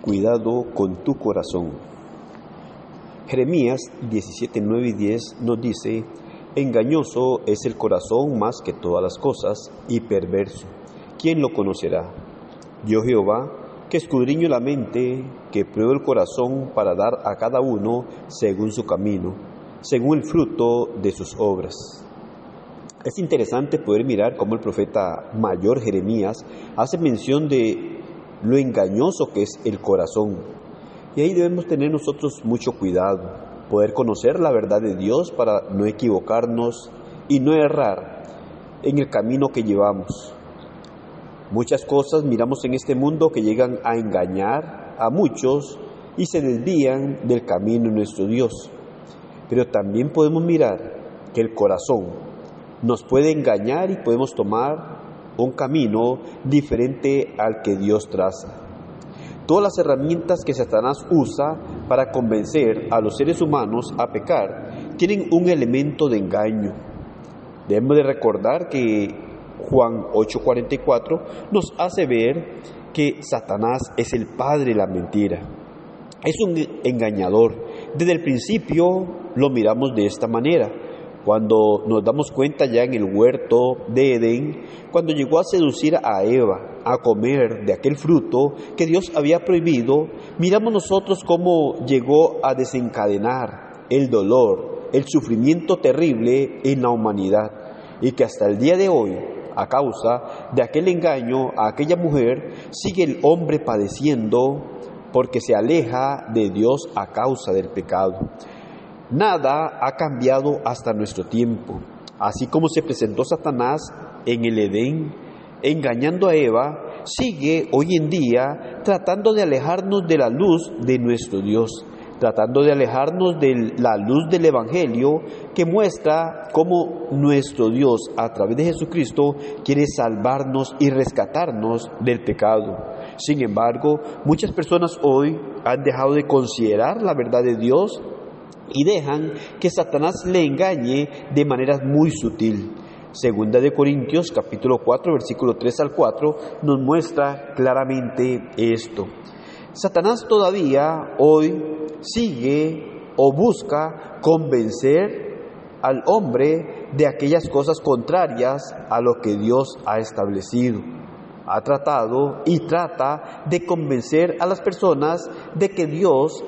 Cuidado con tu corazón. Jeremías 17, 9 y 10 nos dice, Engañoso es el corazón más que todas las cosas y perverso. ¿Quién lo conocerá? Yo Jehová, que escudriño la mente, que pruebo el corazón para dar a cada uno según su camino, según el fruto de sus obras. Es interesante poder mirar cómo el profeta mayor Jeremías hace mención de lo engañoso que es el corazón. Y ahí debemos tener nosotros mucho cuidado poder conocer la verdad de Dios para no equivocarnos y no errar en el camino que llevamos. Muchas cosas miramos en este mundo que llegan a engañar a muchos y se desvían del camino de nuestro Dios. Pero también podemos mirar que el corazón nos puede engañar y podemos tomar un camino diferente al que Dios traza. Todas las herramientas que Satanás usa para convencer a los seres humanos a pecar tienen un elemento de engaño. Debemos de recordar que Juan 8:44 nos hace ver que Satanás es el padre de la mentira. Es un engañador. Desde el principio lo miramos de esta manera cuando nos damos cuenta ya en el huerto de Edén, cuando llegó a seducir a Eva a comer de aquel fruto que Dios había prohibido, miramos nosotros cómo llegó a desencadenar el dolor, el sufrimiento terrible en la humanidad y que hasta el día de hoy, a causa de aquel engaño a aquella mujer, sigue el hombre padeciendo porque se aleja de Dios a causa del pecado. Nada ha cambiado hasta nuestro tiempo. Así como se presentó Satanás en el Edén, engañando a Eva, sigue hoy en día tratando de alejarnos de la luz de nuestro Dios, tratando de alejarnos de la luz del Evangelio que muestra cómo nuestro Dios a través de Jesucristo quiere salvarnos y rescatarnos del pecado. Sin embargo, muchas personas hoy han dejado de considerar la verdad de Dios y dejan que Satanás le engañe de manera muy sutil. Segunda de Corintios capítulo 4 versículo 3 al 4 nos muestra claramente esto. Satanás todavía hoy sigue o busca convencer al hombre de aquellas cosas contrarias a lo que Dios ha establecido. Ha tratado y trata de convencer a las personas de que Dios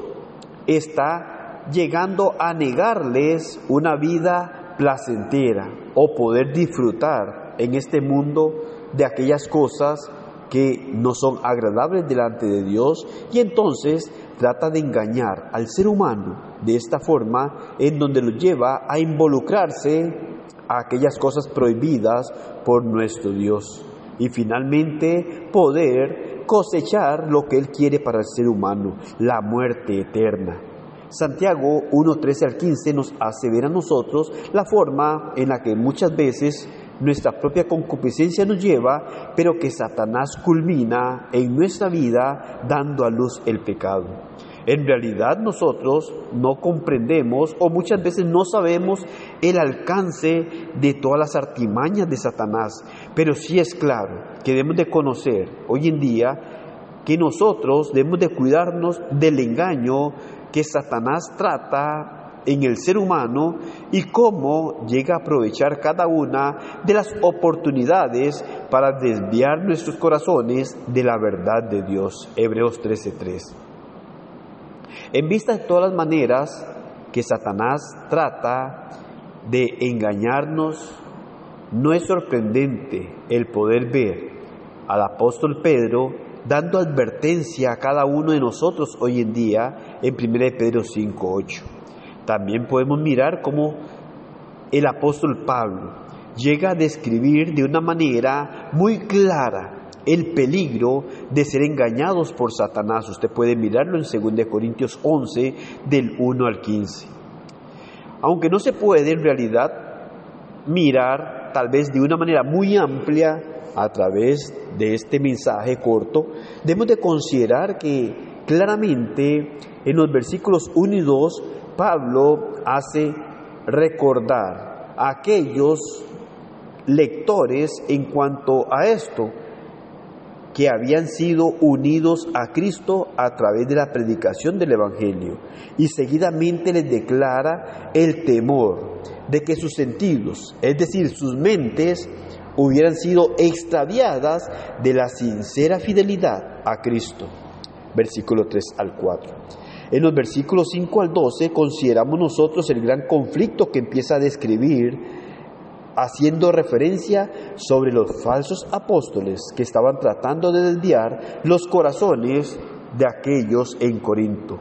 está llegando a negarles una vida placentera o poder disfrutar en este mundo de aquellas cosas que no son agradables delante de Dios y entonces trata de engañar al ser humano de esta forma en donde lo lleva a involucrarse a aquellas cosas prohibidas por nuestro Dios y finalmente poder cosechar lo que Él quiere para el ser humano, la muerte eterna. Santiago 1, 13 al 15 nos hace ver a nosotros la forma en la que muchas veces nuestra propia concupiscencia nos lleva, pero que Satanás culmina en nuestra vida dando a luz el pecado. En realidad nosotros no comprendemos o muchas veces no sabemos el alcance de todas las artimañas de Satanás, pero sí es claro que debemos de conocer hoy en día que nosotros debemos de cuidarnos del engaño que Satanás trata en el ser humano y cómo llega a aprovechar cada una de las oportunidades para desviar nuestros corazones de la verdad de Dios. Hebreos 13:3. En vista de todas las maneras que Satanás trata de engañarnos, no es sorprendente el poder ver al apóstol Pedro dando advertencia a cada uno de nosotros hoy en día en 1 Pedro 5.8. También podemos mirar cómo el apóstol Pablo llega a describir de una manera muy clara el peligro de ser engañados por Satanás. Usted puede mirarlo en 2 Corintios 11 del 1 al 15. Aunque no se puede en realidad mirar tal vez de una manera muy amplia a través de este mensaje corto, debemos de considerar que claramente en los versículos 1 y 2 Pablo hace recordar a aquellos lectores en cuanto a esto. que habían sido unidos a Cristo a través de la predicación del Evangelio y seguidamente les declara el temor de que sus sentidos, es decir, sus mentes, hubieran sido extraviadas de la sincera fidelidad a Cristo. Versículo 3 al 4. En los versículos 5 al 12 consideramos nosotros el gran conflicto que empieza a describir haciendo referencia sobre los falsos apóstoles que estaban tratando de desviar los corazones de aquellos en Corinto.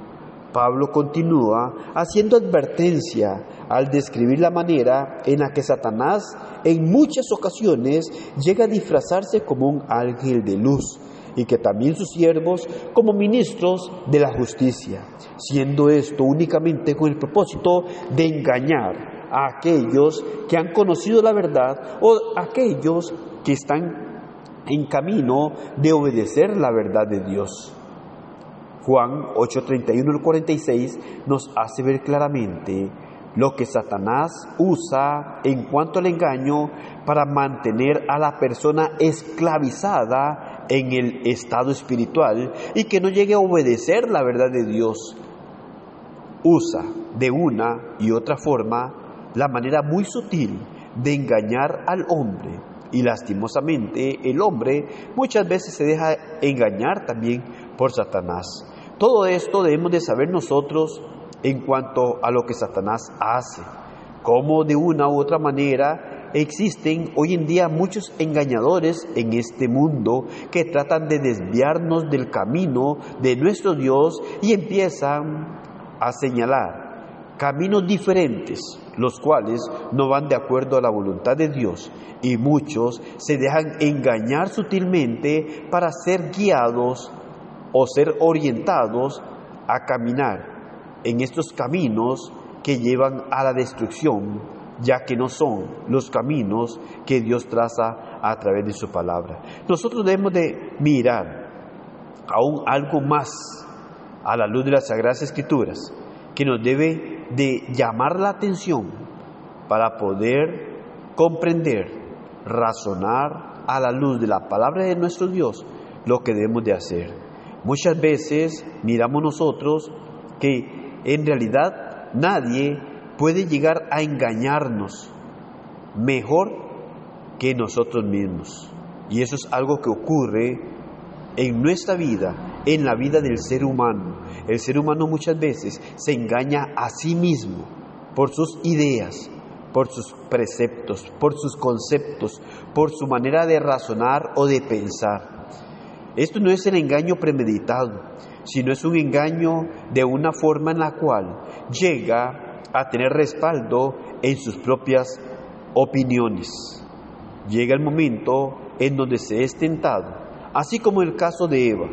Pablo continúa haciendo advertencia al describir la manera en la que Satanás en muchas ocasiones llega a disfrazarse como un ángel de luz y que también sus siervos como ministros de la justicia, siendo esto únicamente con el propósito de engañar a aquellos que han conocido la verdad o aquellos que están en camino de obedecer la verdad de Dios. Juan 8:31 al 46 nos hace ver claramente lo que Satanás usa en cuanto al engaño para mantener a la persona esclavizada en el estado espiritual y que no llegue a obedecer la verdad de Dios. Usa de una y otra forma la manera muy sutil de engañar al hombre. Y lastimosamente el hombre muchas veces se deja engañar también por Satanás. Todo esto debemos de saber nosotros en cuanto a lo que Satanás hace. Cómo de una u otra manera existen hoy en día muchos engañadores en este mundo que tratan de desviarnos del camino de nuestro Dios y empiezan a señalar caminos diferentes, los cuales no van de acuerdo a la voluntad de Dios, y muchos se dejan engañar sutilmente para ser guiados o ser orientados a caminar en estos caminos que llevan a la destrucción, ya que no son los caminos que Dios traza a través de su palabra. Nosotros debemos de mirar aún algo más a la luz de las Sagradas Escrituras, que nos debe de llamar la atención para poder comprender, razonar a la luz de la palabra de nuestro Dios lo que debemos de hacer. Muchas veces miramos nosotros que en realidad nadie puede llegar a engañarnos mejor que nosotros mismos. Y eso es algo que ocurre en nuestra vida, en la vida del ser humano. El ser humano muchas veces se engaña a sí mismo por sus ideas, por sus preceptos, por sus conceptos, por su manera de razonar o de pensar. Esto no es el engaño premeditado, sino es un engaño de una forma en la cual llega a tener respaldo en sus propias opiniones. Llega el momento en donde se es tentado así como el caso de Eva,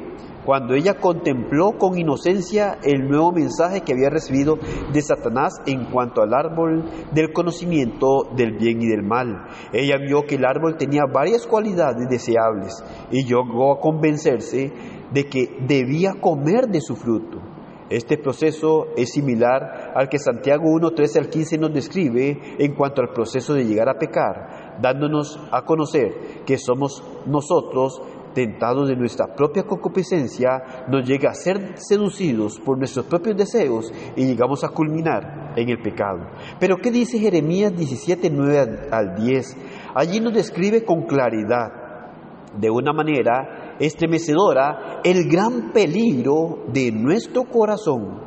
cuando ella contempló con inocencia el nuevo mensaje que había recibido de Satanás en cuanto al árbol del conocimiento del bien y del mal. Ella vio que el árbol tenía varias cualidades deseables y llegó a convencerse de que debía comer de su fruto. Este proceso es similar al que Santiago 1, 13 al 15 nos describe en cuanto al proceso de llegar a pecar, dándonos a conocer que somos nosotros tentados de nuestra propia concupiscencia, nos llega a ser seducidos por nuestros propios deseos y llegamos a culminar en el pecado. Pero ¿qué dice Jeremías 17, 9 al 10? Allí nos describe con claridad, de una manera estremecedora, el gran peligro de nuestro corazón.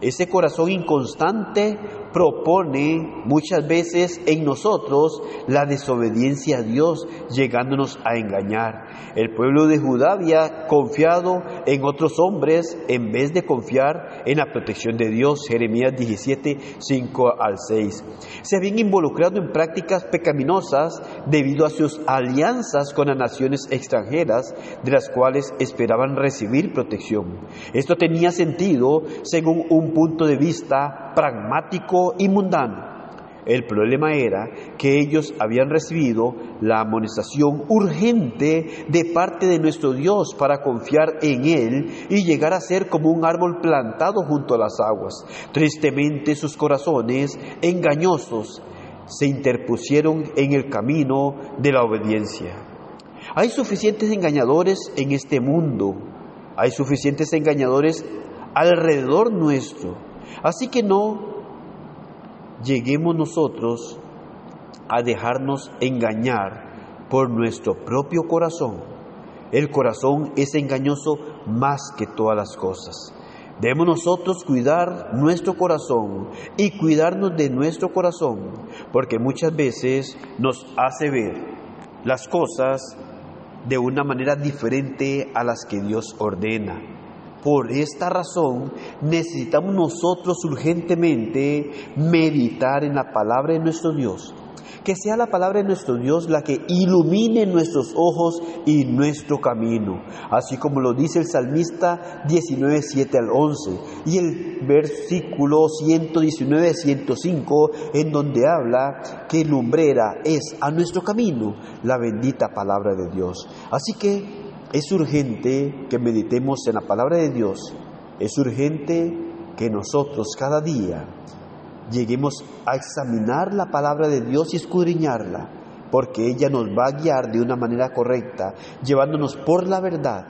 Ese corazón inconstante, propone muchas veces en nosotros la desobediencia a Dios, llegándonos a engañar. El pueblo de Judá había confiado en otros hombres en vez de confiar en la protección de Dios. Jeremías 17, 5 al 6. Se habían involucrado en prácticas pecaminosas debido a sus alianzas con las naciones extranjeras, de las cuales esperaban recibir protección. Esto tenía sentido según un punto de vista pragmático y mundano. El problema era que ellos habían recibido la amonestación urgente de parte de nuestro Dios para confiar en Él y llegar a ser como un árbol plantado junto a las aguas. Tristemente sus corazones engañosos se interpusieron en el camino de la obediencia. Hay suficientes engañadores en este mundo, hay suficientes engañadores alrededor nuestro. Así que no lleguemos nosotros a dejarnos engañar por nuestro propio corazón. El corazón es engañoso más que todas las cosas. Debemos nosotros cuidar nuestro corazón y cuidarnos de nuestro corazón, porque muchas veces nos hace ver las cosas de una manera diferente a las que Dios ordena. Por esta razón necesitamos nosotros urgentemente meditar en la palabra de nuestro Dios que sea la palabra de nuestro Dios la que ilumine nuestros ojos y nuestro camino, así como lo dice el salmista 19, 7 al 11 y el versículo 119, 105, en donde habla que lumbrera es a nuestro camino la bendita palabra de Dios. Así que es urgente que meditemos en la palabra de Dios, es urgente que nosotros cada día lleguemos a examinar la palabra de Dios y escudriñarla, porque ella nos va a guiar de una manera correcta, llevándonos por la verdad,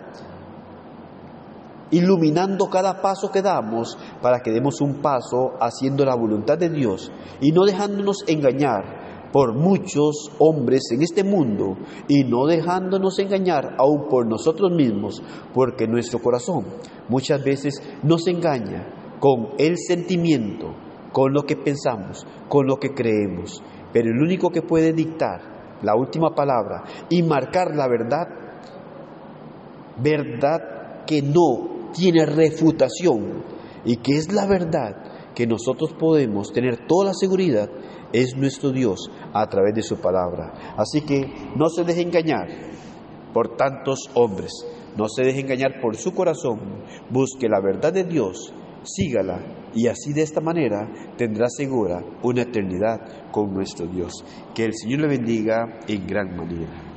iluminando cada paso que damos para que demos un paso haciendo la voluntad de Dios y no dejándonos engañar por muchos hombres en este mundo y no dejándonos engañar aún por nosotros mismos, porque nuestro corazón muchas veces nos engaña con el sentimiento, con lo que pensamos, con lo que creemos. Pero el único que puede dictar la última palabra y marcar la verdad, verdad que no tiene refutación y que es la verdad que nosotros podemos tener toda la seguridad, es nuestro Dios a través de su palabra. Así que no se deje engañar por tantos hombres, no se deje engañar por su corazón, busque la verdad de Dios sígala y así de esta manera tendrá segura una eternidad con nuestro Dios. Que el Señor le bendiga en gran manera.